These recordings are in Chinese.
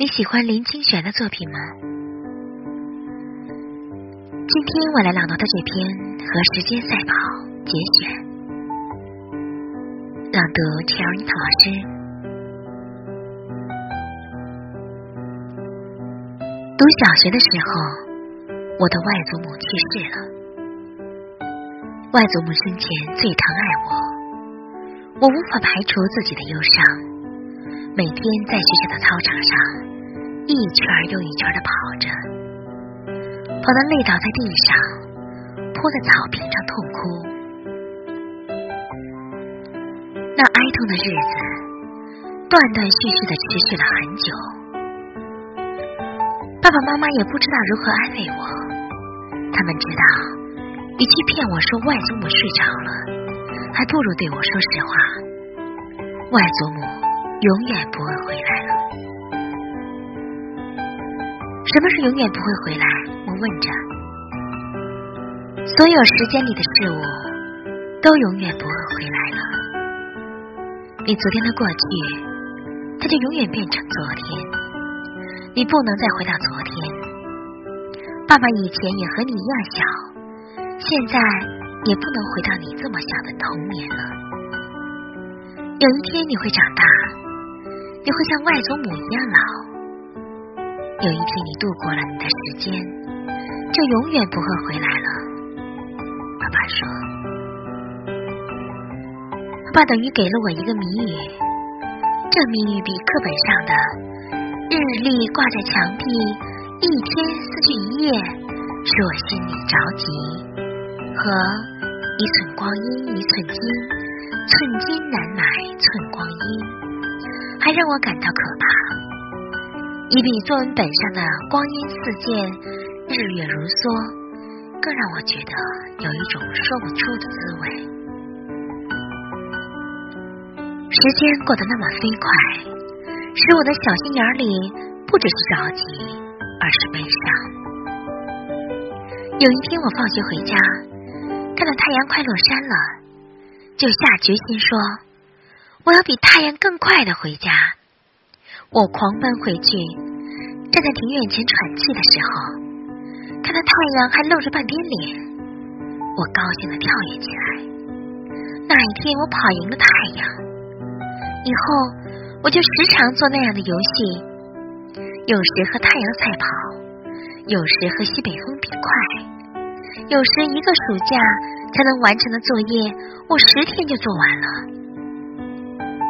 你喜欢林清玄的作品吗？今天我来朗读的这篇《和时间赛跑》节选，朗读陈尔樱桃老师。读小学的时候，我的外祖母去世了。外祖母生前最疼爱我，我无法排除自己的忧伤。每天在学校的操场上一圈又一圈的跑着，跑得累倒在地上，扑在草坪上痛哭。那哀痛的日子断断续续的持续了很久，爸爸妈妈也不知道如何安慰我。他们知道，与其骗我说外祖母睡着了，还不如对我说实话。外祖母。永远不会回来了。什么是永远不会回来？我问着。所有时间里的事物都永远不会回来了。你昨天的过去，它就永远变成昨天。你不能再回到昨天。爸爸以前也和你一样小，现在也不能回到你这么小的童年了。有一天你会长大。你会像外祖母一样老。有一天你度过了你的时间，就永远不会回来了。爸爸说：“爸爸等于给了我一个谜语，这谜语比课本上的‘日历挂在墙壁，一天撕去一夜’使我心里着急，和‘一寸光阴一寸金，寸金难买寸光阴’。”还让我感到可怕，一比作文本上的“光阴似箭，日月如梭”更让我觉得有一种说不出的滋味。时间过得那么飞快，使我的小心眼里不只是着急，而是悲伤。有一天我放学回家，看到太阳快落山了，就下决心说。我要比太阳更快的回家。我狂奔回去，站在庭院前喘气的时候，看到太阳还露着半边脸，我高兴的跳跃起来。那一天我跑赢了太阳，以后我就时常做那样的游戏，有时和太阳赛跑，有时和西北风比快，有时一个暑假才能完成的作业，我十天就做完了。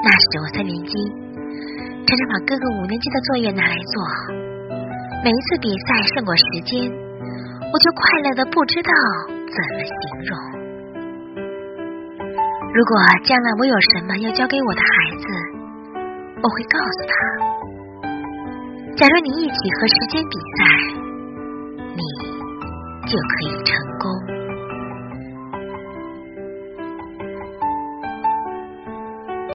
那时我三年级，常常把哥哥五年级的作业拿来做。每一次比赛胜过时间，我就快乐的不知道怎么形容。如果将来我有什么要教给我的孩子，我会告诉他：假如你一起和时间比赛，你就可以成功。